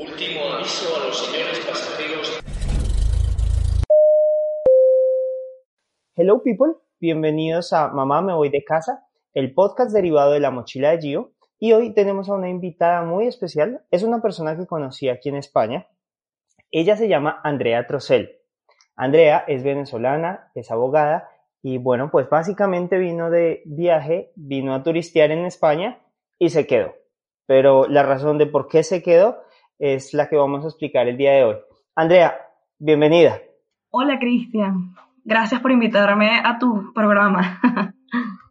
Último aviso a los señores pasajeros. Hello people, bienvenidos a Mamá me voy de casa, el podcast derivado de la mochila de Gio. Y hoy tenemos a una invitada muy especial. Es una persona que conocí aquí en España. Ella se llama Andrea Trocel. Andrea es venezolana, es abogada y bueno, pues básicamente vino de viaje, vino a turistear en España y se quedó. Pero la razón de por qué se quedó es la que vamos a explicar el día de hoy. Andrea, bienvenida. Hola Cristian, gracias por invitarme a tu programa.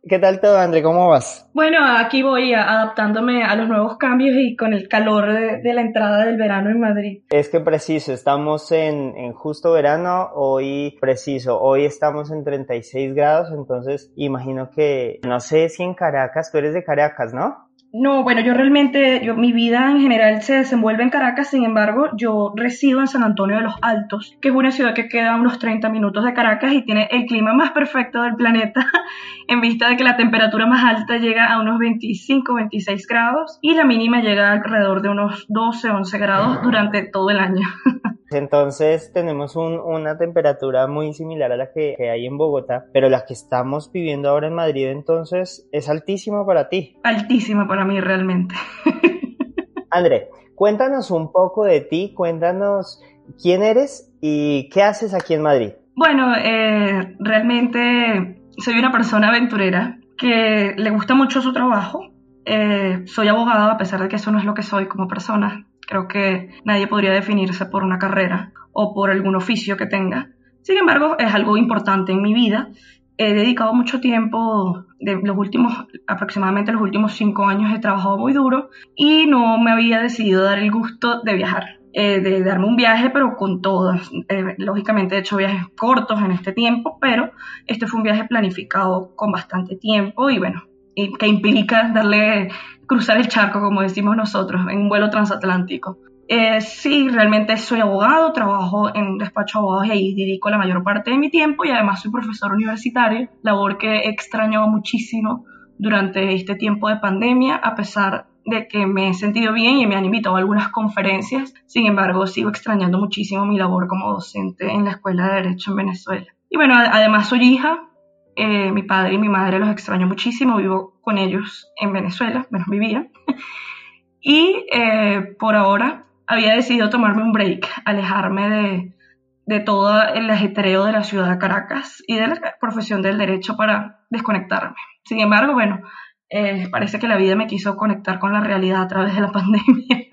¿Qué tal todo, Andrea? ¿Cómo vas? Bueno, aquí voy adaptándome a los nuevos cambios y con el calor de, la entrada del verano en Madrid. Es que preciso, estamos en, en, justo verano, hoy preciso, hoy estamos en 36 grados, entonces imagino que, no sé si en Caracas, tú eres de Caracas, ¿no? No, bueno, yo realmente, yo, mi vida en general se desenvuelve en Caracas, sin embargo, yo resido en San Antonio de los Altos, que es una ciudad que queda a unos 30 minutos de Caracas y tiene el clima más perfecto del planeta, en vista de que la temperatura más alta llega a unos 25, 26 grados y la mínima llega alrededor de unos 12, 11 grados durante todo el año. Entonces tenemos una temperatura muy similar a la que, hay en Bogotá, pero la que estamos viviendo ahora en Madrid entonces es altísima para ti. Altísima para mí realmente. André, cuéntanos un poco de ti, cuéntanos quién eres y qué haces aquí en Madrid. Bueno, eh, realmente soy una persona aventurera que le gusta mucho su trabajo. Eh, soy abogada a pesar de que eso no es lo que soy como persona. Creo que nadie podría definirse por una carrera o por algún oficio que tenga. Sin embargo, es algo importante en mi vida. He dedicado mucho tiempo, de los últimos, aproximadamente los últimos cinco años he trabajado muy duro y no me había decidido dar el gusto de viajar. Eh, de darme un viaje, pero con todas. Eh, lógicamente he hecho viajes cortos en este tiempo, pero este fue un viaje planificado con bastante tiempo y bueno, que implica darle, cruzar el charco, como decimos nosotros, en un vuelo transatlántico. Eh, sí, realmente soy abogado, trabajo en un despacho de abogados y ahí dedico la mayor parte de mi tiempo y además soy profesor universitario, labor que he extrañado muchísimo durante este tiempo de pandemia, a pesar de que me he sentido bien y me han invitado a algunas conferencias, sin embargo sigo extrañando muchísimo mi labor como docente en la Escuela de Derecho en Venezuela. Y bueno, además soy hija, eh, mi padre y mi madre los extraño muchísimo, vivo con ellos en Venezuela, menos vivía. y eh, por ahora había decidido tomarme un break, alejarme de, de todo el ajetreo de la ciudad de Caracas y de la profesión del derecho para desconectarme. Sin embargo, bueno, eh, parece que la vida me quiso conectar con la realidad a través de la pandemia.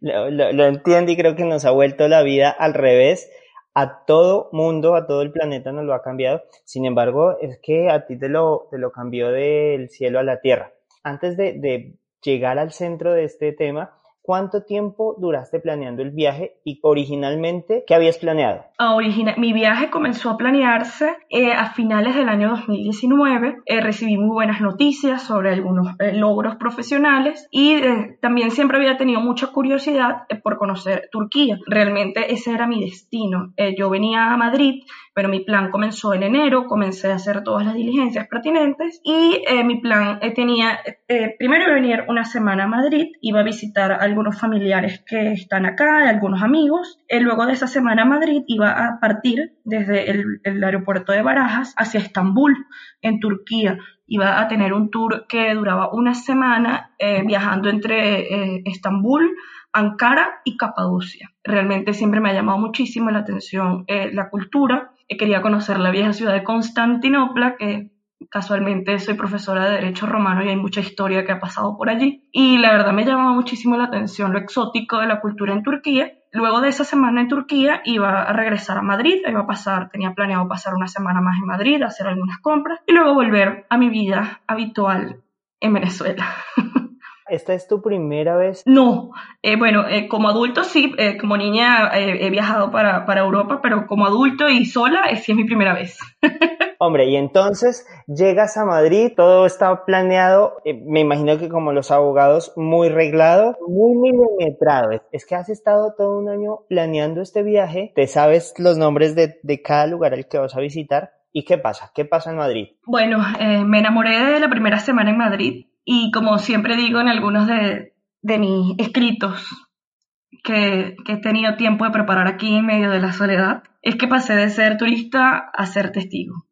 Lo, lo, entiendo y creo que nos ha vuelto la vida al revés a todo mundo, a todo el planeta nos lo ha cambiado. Sin embargo, es que a ti te lo, te lo cambió del cielo a la tierra. Antes de, de llegar al centro de este tema, ¿Cuánto tiempo duraste planeando el viaje y originalmente qué habías planeado? Ah, mi viaje comenzó a planearse eh, a finales del año 2019. Eh, recibí muy buenas noticias sobre algunos eh, logros profesionales y también siempre había tenido mucha curiosidad por conocer Turquía. Realmente ese era mi destino. yo venía a Madrid pero mi plan comenzó en enero, comencé a hacer todas las diligencias pertinentes y eh, mi plan eh, tenía, eh, primero venir una semana a Madrid, iba a visitar a algunos familiares que están acá, algunos amigos, luego de esa semana a Madrid iba a partir desde el, aeropuerto de Barajas hacia Estambul, en Turquía, iba a tener un tour que duraba una semana viajando entre Estambul, Ankara y Capadocia. Realmente siempre me ha llamado muchísimo la atención la cultura quería conocer la vieja ciudad de Constantinopla, que casualmente soy profesora de Derecho Romano y hay mucha historia que ha pasado por allí. Y la verdad me llamaba muchísimo la atención lo exótico de la cultura en Turquía. Luego de esa semana en Turquía iba a regresar a Madrid, iba a pasar, tenía planeado pasar una semana más en Madrid, hacer algunas compras y luego volver a mi vida habitual en Venezuela. ¿Esta es tu primera vez? No, eh, bueno, eh, como adulto sí, eh, como niña he viajado para, para, Europa, pero como adulto y sola sí es mi primera vez. Hombre, y entonces llegas a Madrid, todo está planeado, me imagino que como los abogados, muy reglado, muy milimetrado. Es que has estado todo un año planeando este viaje, te sabes los nombres de, de cada lugar al que vas a visitar. ¿Y qué pasa? ¿Qué pasa en Madrid? Bueno, me enamoré de la primera semana en Madrid y como siempre digo en algunos de, mis escritos, que, he tenido tiempo de preparar aquí en medio de la soledad es que pasé de ser turista a ser testigo.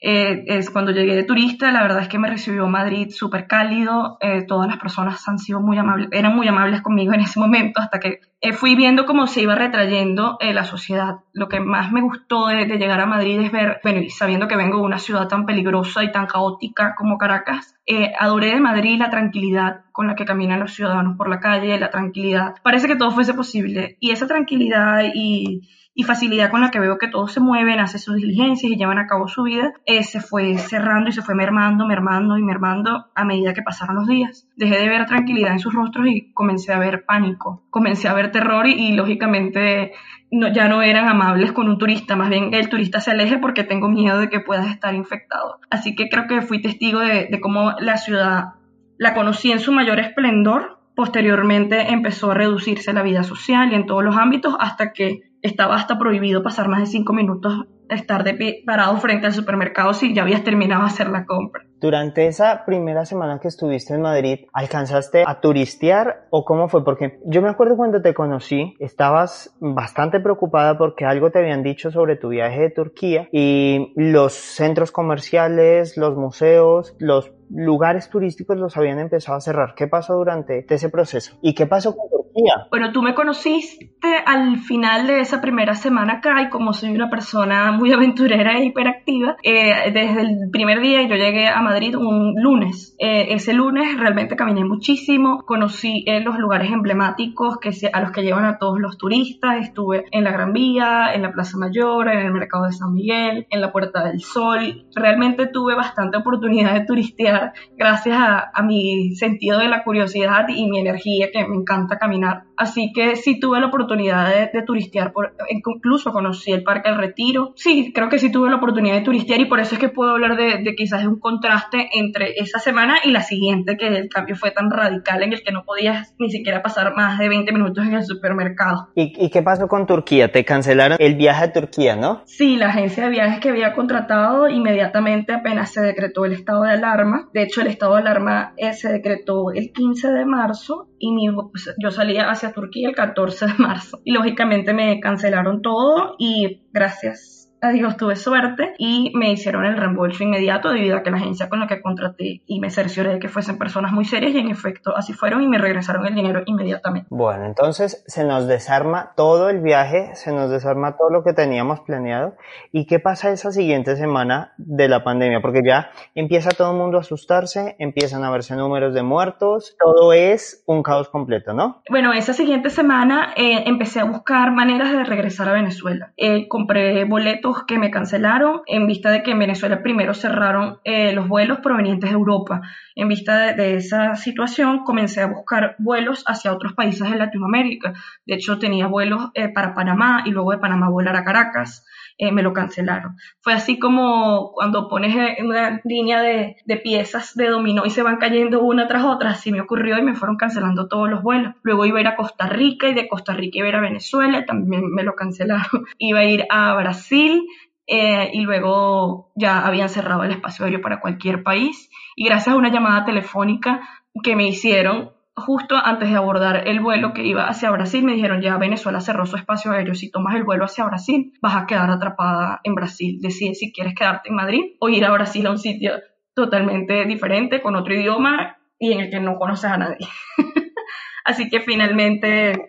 Eh, es cuando llegué de turista, la verdad es que me recibió Madrid súper cálido, eh, todas las personas han sido muy amables, eran muy amables conmigo en ese momento, hasta que eh, fui viendo cómo se iba retrayendo la sociedad. Lo que más me gustó de, llegar a Madrid es ver, bueno, y sabiendo que vengo de una ciudad tan peligrosa y tan caótica como Caracas, adoré de Madrid la tranquilidad con la que caminan los ciudadanos por la calle, la tranquilidad. Parece que todo fuese posible, y esa tranquilidad y y facilidad con la que veo que todos se mueven, hacen sus diligencias y llevan a cabo su vida, eh, se fue cerrando y se fue mermando, mermando y mermando a medida que pasaron los días. Dejé de ver tranquilidad en sus rostros y comencé a ver pánico, comencé a ver terror y, lógicamente ya no eran amables con un turista, más bien el turista se aleje porque tengo miedo de que puedas estar infectado. Así que creo que fui testigo de, de cómo la ciudad la conocí en su mayor esplendor, posteriormente empezó a reducirse la vida social y en todos los ámbitos hasta que estaba hasta prohibido pasar más de cinco minutos, estar de parado frente al supermercado si ya habías terminado de hacer la compra. Durante esa primera semana que estuviste en Madrid, ¿alcanzaste a turistear o cómo fue? Porque yo me acuerdo cuando te conocí, estabas bastante preocupada porque algo te habían dicho sobre tu viaje de Turquía y los centros comerciales, los museos, los lugares turísticos los habían empezado a cerrar. ¿Qué pasó durante ese proceso? ¿Y qué pasó con Turquía? Bueno, tú me conociste al final de esa primera semana acá y como soy una persona muy aventurera e hiperactiva, eh, desde el primer día yo llegué a Madrid un lunes. Eh, ese lunes realmente caminé muchísimo, conocí eh, los lugares emblemáticos que a los que llevan a todos los turistas, estuve en la Gran Vía, en la Plaza Mayor, en el Mercado de San Miguel, en la Puerta del Sol. Realmente tuve bastante oportunidad de turistear gracias a, mi sentido de la curiosidad y mi energía que me encanta caminar. Así que sí tuve la oportunidad de, turistear, por, incluso conocí el Parque del Retiro. Sí, creo que sí tuve la oportunidad de turistear y por eso es que puedo hablar de, de quizás un contraste entre esa semana y la siguiente, que el cambio fue tan radical en el que no podías ni siquiera pasar más de 20 minutos en el supermercado. ¿Y, qué pasó con Turquía? ¿Te cancelaron el viaje a Turquía, no? Sí, la agencia de viajes que había contratado inmediatamente apenas se decretó el estado de alarma. De hecho, el estado de alarma eh, se decretó el 15 de marzo y pues, yo salía hacia Turquía el 14 de marzo. Y lógicamente me cancelaron todo y gracias Dios, tuve suerte y me hicieron el reembolso inmediato debido a que la agencia con la que contraté y me cercioré de que fuesen personas muy serias y en efecto así fueron y me regresaron el dinero inmediatamente. Bueno, entonces se nos desarma todo el viaje, se nos desarma todo lo que teníamos planeado. ¿Y qué pasa esa siguiente semana de la pandemia? Porque ya empieza todo el mundo a asustarse, empiezan a verse números de muertos, todo es un caos completo, ¿no? Bueno, esa siguiente semana eh, empecé a buscar maneras de regresar a Venezuela. Eh, compré boletos que me cancelaron en vista de que en Venezuela primero cerraron eh, los vuelos provenientes de Europa. En vista de, esa situación comencé a buscar vuelos hacia otros países de Latinoamérica. De hecho tenía vuelos eh, para Panamá y luego de Panamá volar a Caracas. Eh, me lo cancelaron. Fue así como cuando pones una línea de, de, piezas de dominó y se van cayendo una tras otra, así me ocurrió y me fueron cancelando todos los vuelos. Luego iba a ir a Costa Rica y de Costa Rica iba a ir a Venezuela, también me lo cancelaron. iba a ir a Brasil eh, y luego ya habían cerrado el espacio aéreo para cualquier país y gracias a una llamada telefónica que me hicieron justo antes de abordar el vuelo que iba hacia Brasil, me dijeron ya Venezuela cerró su espacio aéreo, si tomas el vuelo hacia Brasil vas a quedar atrapada en Brasil, decide si quieres quedarte en Madrid o ir a Brasil a un sitio totalmente diferente, con otro idioma y en el que no conoces a nadie. Así que finalmente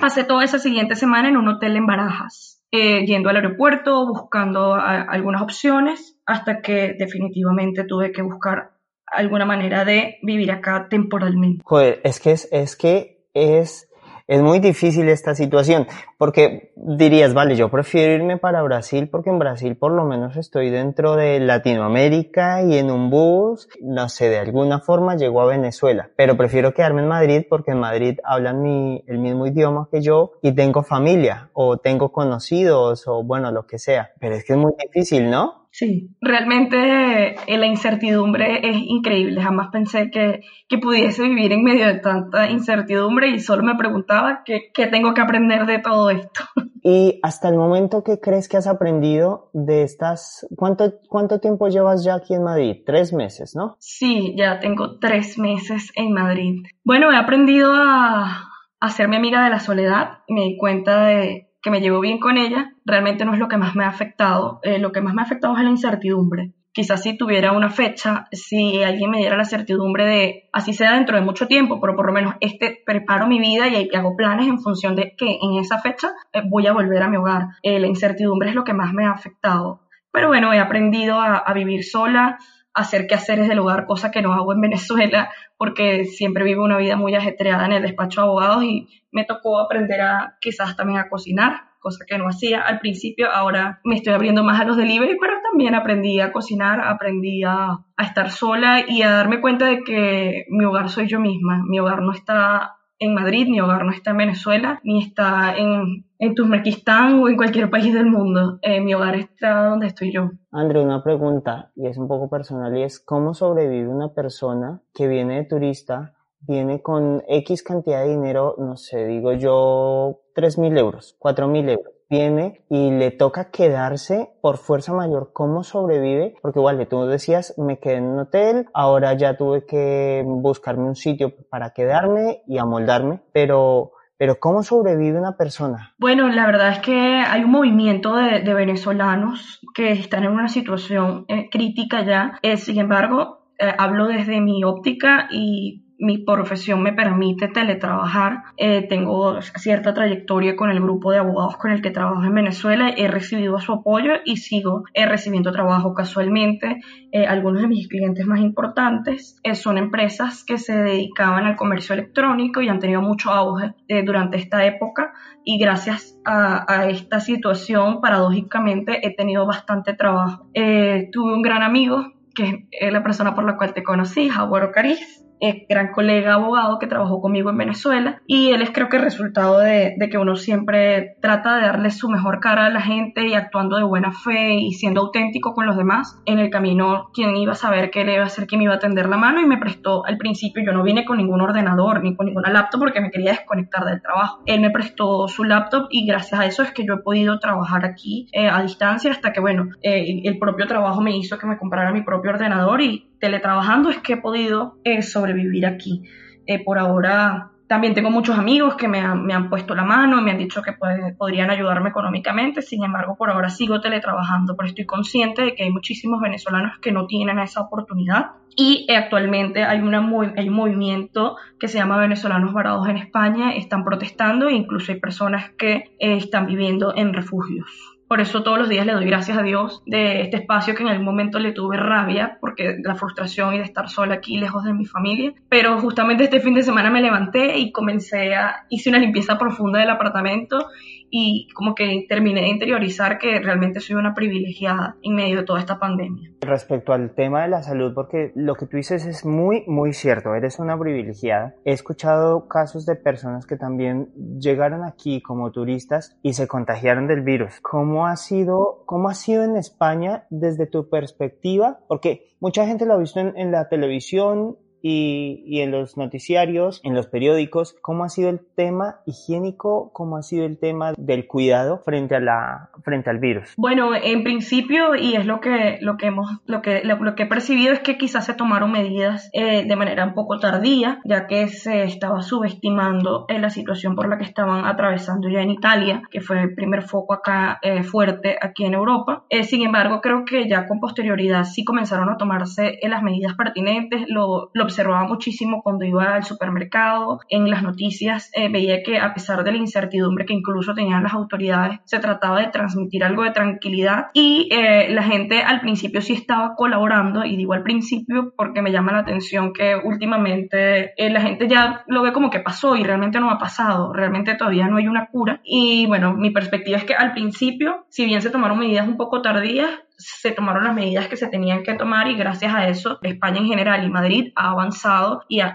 pasé toda esa siguiente semana en un hotel en Barajas, eh, yendo al aeropuerto, buscando algunas opciones, hasta que definitivamente tuve que buscar alguna manera de vivir acá temporalmente. Joder, es que es, es que es, es muy difícil esta situación, porque dirías, vale, yo prefiero irme para Brasil porque en Brasil por lo menos estoy dentro de Latinoamérica y en un bus, no sé, de alguna forma llego a Venezuela, pero prefiero quedarme en Madrid porque en Madrid hablan mi, el mismo idioma que yo y tengo familia o tengo conocidos o bueno, lo que sea, pero es que es muy difícil, ¿no? Sí, realmente eh, la incertidumbre es increíble. Jamás pensé que, que, pudiese vivir en medio de tanta incertidumbre y solo me preguntaba qué, qué tengo que aprender de todo esto. Y hasta el momento, ¿qué crees que has aprendido de estas? ¿Cuánto, cuánto tiempo llevas ya aquí en Madrid? Tres meses, ¿no? Sí, ya tengo tres meses en Madrid. Bueno, he aprendido a, hacerme amiga de la soledad y me di cuenta de que me llevo bien con ella, realmente no es lo que más me ha afectado. Eh, lo que más me ha afectado es la incertidumbre. Quizás si tuviera una fecha, si alguien me diera la certidumbre de, así sea dentro de mucho tiempo, pero por lo menos este, preparo mi vida y hago planes en función de que en esa fecha eh, voy a volver a mi hogar. Eh, la incertidumbre es lo que más me ha afectado. Pero bueno, he aprendido a, vivir sola, hacer quehaceres del hogar, cosa que no hago en Venezuela, porque siempre vivo una vida muy ajetreada en el despacho de abogados y me tocó aprender a quizás también a cocinar, cosa que no hacía al principio. Ahora me estoy abriendo más a los delivery, pero también aprendí a cocinar, aprendí a, a estar sola y a darme cuenta de que mi hogar soy yo misma. Mi hogar no está en Madrid, mi hogar no está en Venezuela, ni está en, en Turkmenistán o en cualquier país del mundo. Eh, mi hogar está donde estoy yo. André, una pregunta, y es un poco personal, y es ¿cómo sobrevive una persona que viene de turista, viene con X cantidad de dinero, no sé, digo yo, 3.000 euros, 4.000 euros? viene y le toca quedarse por fuerza mayor. ¿Cómo sobrevive? Porque igual, tú decías, me quedé en un hotel, ahora ya tuve que buscarme un sitio para quedarme y amoldarme, pero... Pero ¿cómo sobrevive una persona? Bueno, la verdad es que hay un movimiento de, venezolanos que están en una situación eh, crítica ya. Eh, sin embargo, eh, hablo desde mi óptica y mi profesión me permite teletrabajar. Eh, tengo cierta trayectoria con el grupo de abogados con el que trabajo en Venezuela. He recibido su apoyo y sigo eh, recibiendo trabajo casualmente. Eh, algunos de mis clientes más importantes eh, son empresas que se dedicaban al comercio electrónico y han tenido mucho auge durante esta época. Y gracias a, esta situación, paradójicamente, he tenido bastante trabajo. Tuve un gran amigo que es la persona por la cual te conocí, Jaguaro Cariz, eh, gran colega abogado que trabajó conmigo en Venezuela y él es creo que el resultado de, que uno siempre trata de darle su mejor cara a la gente y actuando de buena fe y siendo auténtico con los demás. En el camino, quien iba a saber que él iba a ser quien me iba a tender la mano y me prestó al principio, yo no vine con ningún ordenador ni con ninguna laptop porque me quería desconectar del trabajo. Él me prestó su laptop y gracias a eso es que yo he podido trabajar aquí eh, a distancia hasta que, bueno, eh, el propio trabajo me hizo que me comprara mi propio ordenador y teletrabajando es que he podido eh, sobrevivir aquí. Eh, por ahora también tengo muchos amigos que me han, puesto la mano me han dicho que podrían ayudarme económicamente, sin embargo por ahora sigo teletrabajando, pero estoy consciente de que hay muchísimos venezolanos que no tienen esa oportunidad y eh, actualmente hay un movimiento que se llama Venezolanos Varados en España, están protestando e incluso hay personas que eh, están viviendo en refugios. Por eso todos los días le doy gracias a Dios de este espacio que en algún momento le tuve rabia, porque la frustración y de estar sola aquí lejos de mi familia. Pero justamente este fin de semana me levanté y comencé a, hice una limpieza profunda del apartamento y como que terminé de interiorizar que realmente soy una privilegiada en medio de toda esta pandemia. Respecto al tema de la salud, porque lo que tú dices es muy, muy cierto, eres una privilegiada. He escuchado casos de personas que también llegaron aquí como turistas y se contagiaron del virus. ¿Cómo ha sido, cómo ha sido en España desde tu perspectiva? Porque mucha gente lo ha visto en, en la televisión, y, y, en los noticiarios, en los periódicos, cómo ha sido el tema higiénico, cómo ha sido el tema del cuidado frente a la frente al virus. Bueno, en principio y es lo que lo que hemos lo que lo, lo que he percibido es que quizás se tomaron medidas eh, de manera un poco tardía, ya que se estaba subestimando eh, la situación por la que estaban atravesando ya en Italia, que fue el primer foco acá eh, fuerte aquí en Europa. Eh, sin embargo, creo que ya con posterioridad sí comenzaron a tomarse las medidas pertinentes, lo, lo observaba muchísimo cuando iba al supermercado, en las noticias eh, veía que a pesar de la incertidumbre que incluso tenían las autoridades, se trataba de transmitir algo de tranquilidad y eh, la gente al principio sí estaba colaborando y digo al principio porque me llama la atención que últimamente eh, la gente ya lo ve como que pasó y realmente no ha pasado, realmente todavía no hay una cura. Y bueno, mi perspectiva es que al principio, si bien se tomaron medidas un poco tardías, se tomaron las medidas que se tenían que tomar y gracias a eso España en general y Madrid ha avanzado y, a,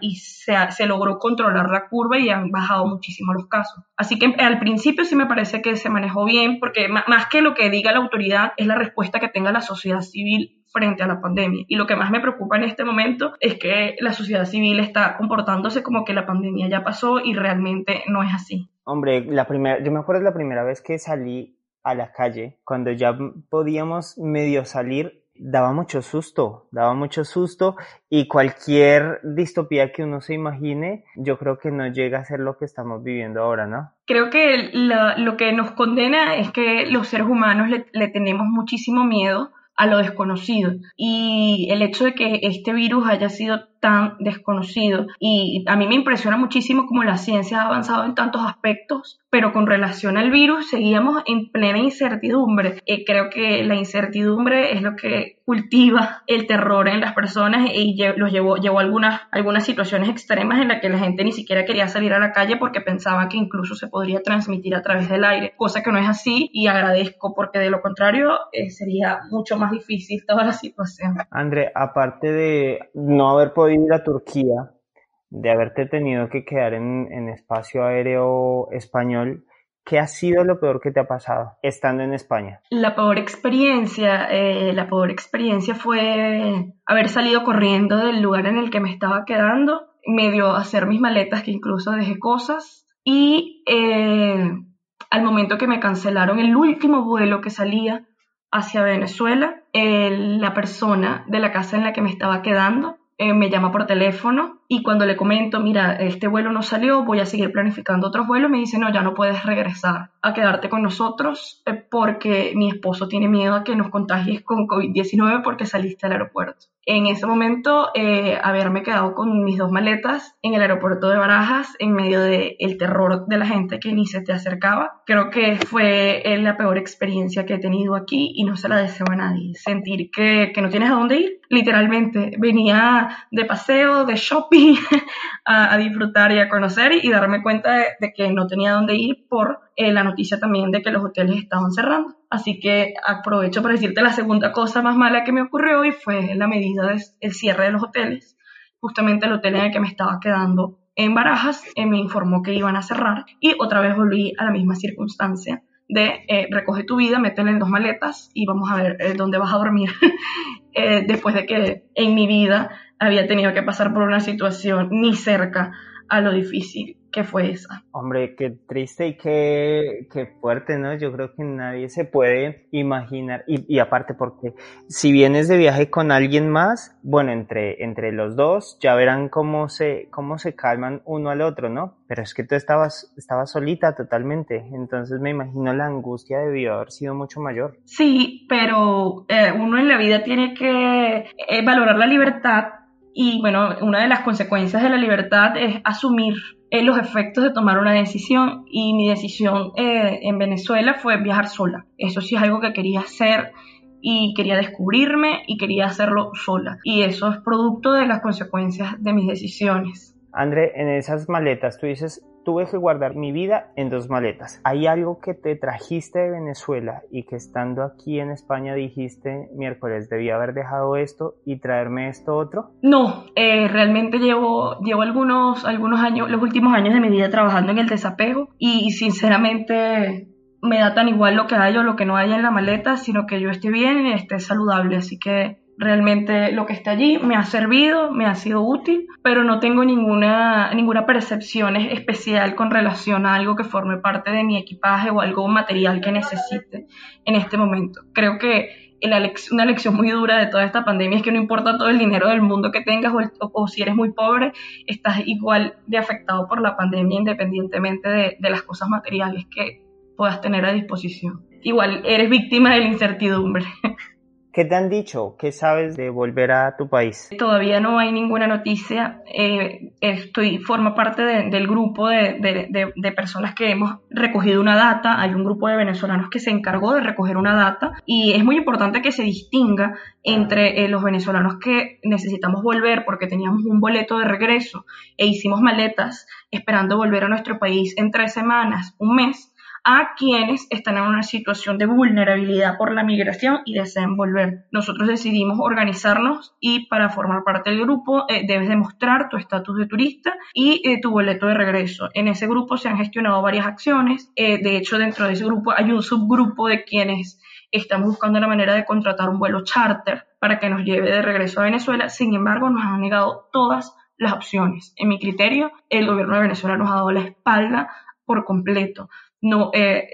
se, logró controlar la curva y han bajado muchísimo los casos. Así que al principio sí me parece que se manejó bien porque más que lo que diga la autoridad es la respuesta que tenga la sociedad civil frente a la pandemia. Y lo que más me preocupa en este momento es que la sociedad civil está comportándose como que la pandemia ya pasó y realmente no es así. Hombre, la primera, yo me acuerdo la primera vez que salí a la calle, cuando ya podíamos medio salir, daba mucho susto, daba mucho susto y cualquier distopía que uno se imagine, yo creo que no llega a ser lo que estamos viviendo ahora, ¿no? Creo que lo que nos condena es que los seres humanos le tenemos muchísimo miedo a lo desconocido. Y el hecho de que este virus haya sido tan desconocido. Y a mí me impresiona muchísimo cómo la ciencia ha avanzado en tantos aspectos, pero con relación al virus seguíamos en plena incertidumbre. Eh, creo que la incertidumbre es lo que cultiva el terror en las personas y los llevó, llevó a algunas, algunas situaciones extremas en las que la gente ni siquiera quería salir a la calle porque pensaba que incluso se podría transmitir a través del aire, cosa que no es así y agradezco porque de lo contrario eh, sería mucho más difícil toda la situación. André, aparte de no haber podido ir a Turquía, de haberte tenido que quedar en, espacio aéreo español, ¿qué ha sido lo peor que te ha pasado estando en España? La peor experiencia, eh, la peor experiencia fue haber salido corriendo del lugar en el que me estaba quedando, medio hacer mis maletas que incluso dejé cosas y eh, al momento que me cancelaron el último vuelo que salía hacia Venezuela, la persona de la casa en la que me estaba quedando eh, me llama por teléfono y cuando le comento, mira, este vuelo no salió, voy a seguir planificando otros vuelos, me dice, no, ya no puedes regresar a quedarte con nosotros eh, porque mi esposo tiene miedo a que nos contagies con COVID-19 porque saliste al aeropuerto. En ese momento, eh, haberme quedado con mis dos maletas en el aeropuerto de Barajas, en medio del el terror de la gente que ni se te acercaba, creo que fue la peor experiencia que he tenido aquí y no se la deseo a nadie. Sentir que, que no tienes a dónde ir, literalmente. Venía de paseo, de shopping, a, disfrutar y a conocer y darme cuenta de, que no tenía dónde ir por eh, la noticia también de que los hoteles estaban cerrando. Así que aprovecho para decirte la segunda cosa más mala que me ocurrió y fue la medida del cierre de los hoteles. Justamente el hotel en el que me estaba quedando en Barajas eh, me informó que iban a cerrar y otra vez volví a la misma circunstancia de eh, recoge tu vida, métela en dos maletas y vamos a ver eh, dónde vas a dormir. Eh, después de que en mi vida había tenido que pasar por una situación ni cerca a lo difícil que fue esa. Hombre, qué triste y qué, qué fuerte, ¿no? Yo creo que nadie se puede imaginar, y, y, aparte porque si vienes de viaje con alguien más, bueno, entre, entre los dos ya verán cómo se, cómo se calman uno al otro, ¿no? Pero es que tú estabas, estabas solita totalmente, entonces me imagino la angustia debió haber sido mucho mayor. Sí, pero eh, uno en la vida tiene que eh, valorar la libertad y bueno, una de las consecuencias de la libertad es asumir eh, los efectos de tomar una decisión y mi decisión eh, en Venezuela fue viajar sola. Eso sí es algo que quería hacer y quería descubrirme y quería hacerlo sola. Y eso es producto de las consecuencias de mis decisiones. André, en esas maletas tú dices, tuve que guardar mi vida en dos maletas. ¿Hay algo que te trajiste de Venezuela y que estando aquí en España dijiste, miércoles, debía haber dejado esto y traerme esto otro? No, eh, realmente llevo, llevo algunos, algunos años, los últimos años de mi vida trabajando en el desapego y sinceramente me da tan igual lo que hay o lo que no haya en la maleta, sino que yo esté bien y esté saludable. Así que Realmente lo que está allí me ha servido, me ha sido útil, pero no tengo ninguna, ninguna percepción especial con relación a algo que forme parte de mi equipaje o algo material que necesite en este momento. Creo que una lección muy dura de toda esta pandemia es que no importa todo el dinero del mundo que tengas o, si eres muy pobre, estás igual de afectado por la pandemia independientemente de, de las cosas materiales que puedas tener a disposición. Igual eres víctima de la incertidumbre. ¿Qué te han dicho? ¿Qué sabes de volver a tu país? Todavía no hay ninguna noticia. Eh, estoy, forma parte del grupo de, personas que hemos recogido una data. Hay un grupo de venezolanos que se encargó de recoger una data y es muy importante que se distinga entre eh, los venezolanos que necesitamos volver porque teníamos un boleto de regreso e hicimos maletas esperando volver a nuestro país en tres semanas, un mes a quienes están en una situación de vulnerabilidad por la migración y desean volver. Nosotros decidimos organizarnos y para formar parte del grupo eh, debes demostrar tu estatus de turista y eh, tu boleto de regreso. En ese grupo se han gestionado varias acciones. Eh, de hecho, dentro de ese grupo hay un subgrupo de quienes estamos buscando la manera de contratar un vuelo charter para que nos lleve de regreso a Venezuela. Sin embargo, nos han negado todas las opciones. En mi criterio, el gobierno de Venezuela nos ha dado la espalda por completo. No, eh,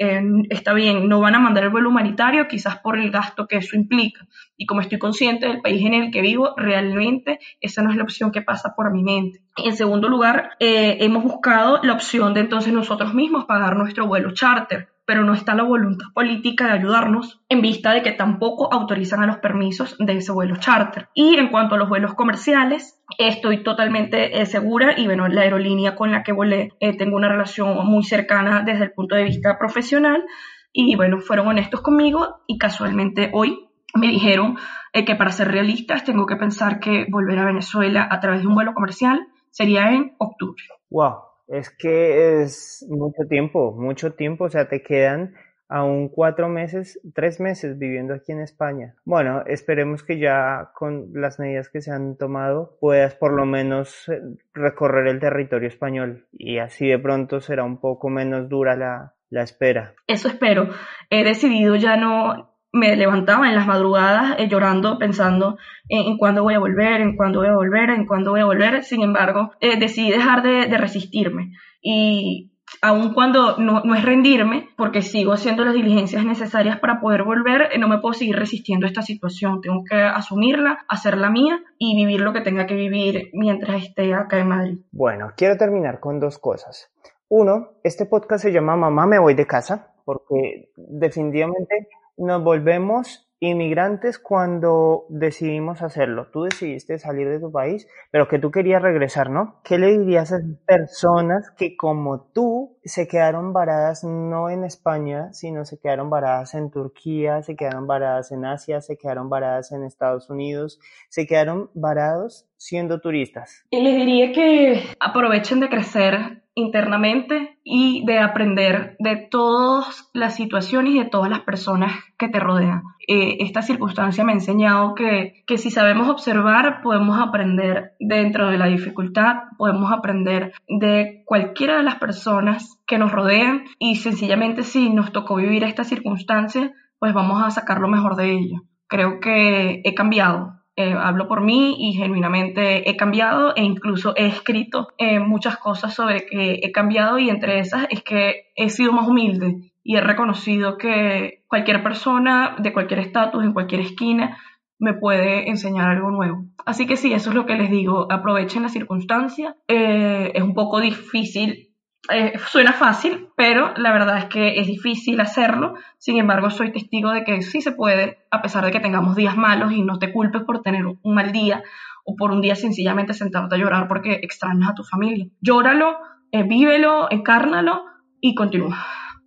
está bien, no van a mandar el vuelo humanitario quizás por el gasto que eso implica. Y como estoy consciente del país en el que vivo, realmente esa no es la opción que pasa por mi mente. En segundo lugar, eh, hemos buscado la opción de entonces nosotros mismos pagar nuestro vuelo charter pero no está la voluntad política de ayudarnos en vista de que tampoco autorizan a los permisos de ese vuelo charter. Y en cuanto a los vuelos comerciales, estoy totalmente eh, segura y bueno, la aerolínea con la que volé eh, tengo una relación muy cercana desde el punto de vista profesional y bueno, fueron honestos conmigo y casualmente hoy me dijeron eh, que para ser realistas tengo que pensar que volver a Venezuela a través de un vuelo comercial sería en octubre. Wow. Es que es mucho tiempo, mucho tiempo, o sea, te quedan aún cuatro meses, tres meses viviendo aquí en España. Bueno, esperemos que ya con las medidas que se han tomado puedas por lo menos eh, recorrer el territorio español y así de pronto será un poco menos dura la, la espera. Eso espero. He decidido ya no me levantaba en las madrugadas eh, llorando, pensando en, cuándo voy a volver, en cuándo voy a volver, en cuándo voy a volver. Sin embargo, eh, decidí dejar de, resistirme. Y aun cuando no, es rendirme, porque sigo haciendo las diligencias necesarias para poder volver, eh, no me puedo seguir resistiendo a esta situación. Tengo que asumirla, hacerla mía y vivir lo que tenga que vivir mientras esté acá en Madrid. Bueno, quiero terminar con dos cosas. Uno, este podcast se llama Mamá me voy de casa, porque definitivamente nos volvemos inmigrantes cuando decidimos hacerlo. Tú decidiste salir de tu país, pero que tú querías regresar, ¿no? ¿Qué le dirías a esas personas que como tú se quedaron varadas no en España, sino se quedaron varadas en Turquía, se quedaron varadas en Asia, se quedaron varadas en Estados Unidos, se quedaron varados siendo turistas? Les diría que aprovechen de crecer internamente y de aprender de todas las situaciones y de todas las personas que te rodean. Eh, esta circunstancia me ha enseñado que, que si sabemos observar, podemos aprender dentro de la dificultad, podemos aprender de cualquiera de las personas que nos rodean y sencillamente si nos tocó vivir esta circunstancia, pues vamos a sacar lo mejor de ello. Creo que he cambiado, eh, hablo por mí y genuinamente he cambiado e incluso he escrito eh, muchas cosas sobre que he cambiado y entre esas es que he sido más humilde y he reconocido que cualquier persona de cualquier estatus, en cualquier esquina, me puede enseñar algo nuevo. Así que sí, eso es lo que les digo, aprovechen la circunstancia. Eh, es un poco difícil eh, suena fácil, pero la verdad es que es difícil hacerlo. Sin embargo, soy testigo de que sí se puede, a pesar de que tengamos días malos y no te culpes por tener un mal día o por un día sencillamente sentarte a llorar porque extrañas a tu familia. Llóralo, eh, vívelo, encárnalo y continúa.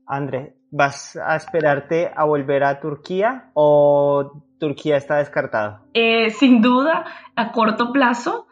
André, ¿vas a esperarte a volver a Turquía o Turquía está descartada? Eh, sin duda, a corto plazo,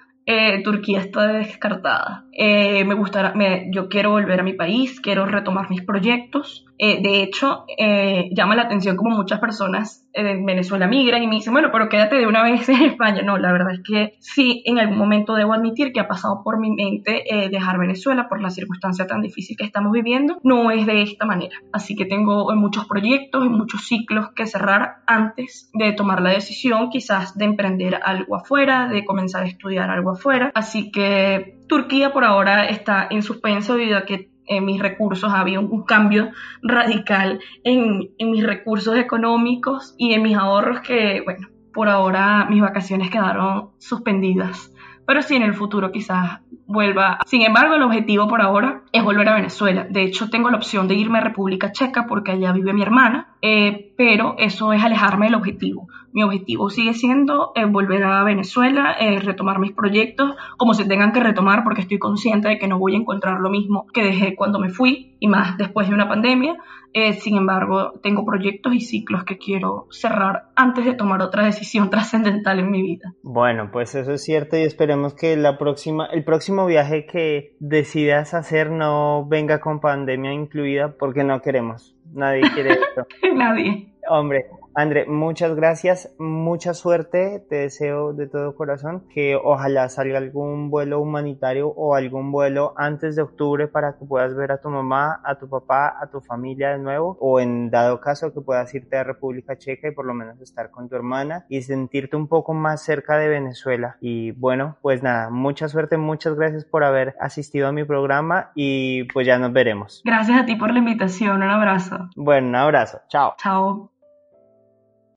Turquía está descartada. Eh, me gustará, yo quiero volver a mi país, quiero retomar mis proyectos. Eh, de hecho, eh, llama la atención como muchas personas en Venezuela migran y me dicen, bueno, pero quédate de una vez en España. No, la verdad es que sí, en algún momento debo admitir que ha pasado por mi mente dejar Venezuela por la circunstancia tan difícil que estamos viviendo. No es de esta manera. Así que tengo muchos proyectos y muchos ciclos que cerrar antes de tomar la decisión quizás de emprender algo afuera, de comenzar a estudiar algo afuera. Así que Turquía por ahora está en suspenso debido a que en mis recursos había un, cambio radical en, en, mis recursos económicos y en mis ahorros que, bueno, por ahora mis vacaciones quedaron suspendidas. Pero sí, en el futuro quizás vuelva. Sin embargo, el objetivo por ahora es volver a Venezuela. De hecho, tengo la opción de irme a República Checa porque allá vive mi hermana, eh, pero eso es alejarme del objetivo. Mi objetivo sigue siendo eh, volver a Venezuela, eh, retomar mis proyectos, como se tengan que retomar, porque estoy consciente de que no voy a encontrar lo mismo que dejé cuando me fui, y más después de una pandemia. Eh, sin embargo, tengo proyectos y ciclos que quiero cerrar antes de tomar otra decisión trascendental en mi vida. Bueno, pues eso es cierto y esperemos que la próxima, el próximo viaje que decidas hacer no venga con pandemia incluida porque no queremos. Nadie quiere esto. Nadie. Hombre, André, muchas gracias, mucha suerte, te deseo de todo corazón que ojalá salga algún vuelo humanitario o algún vuelo antes de octubre para que puedas ver a tu mamá, a tu papá, a tu familia de nuevo o en dado caso que puedas irte a República Checa y por lo menos estar con tu hermana y sentirte un poco más cerca de Venezuela. Y bueno, pues nada, mucha suerte, muchas gracias por haber asistido a mi programa y pues ya nos veremos. Gracias a ti por la invitación, un abrazo. Bueno, un abrazo, chao. Chao.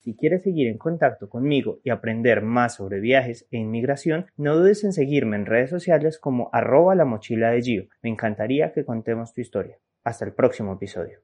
Si quieres seguir en contacto conmigo y aprender más sobre viajes e inmigración, no dudes en seguirme en redes sociales como arroba la mochila de Gio. Me encantaría que contemos tu historia. Hasta el próximo episodio.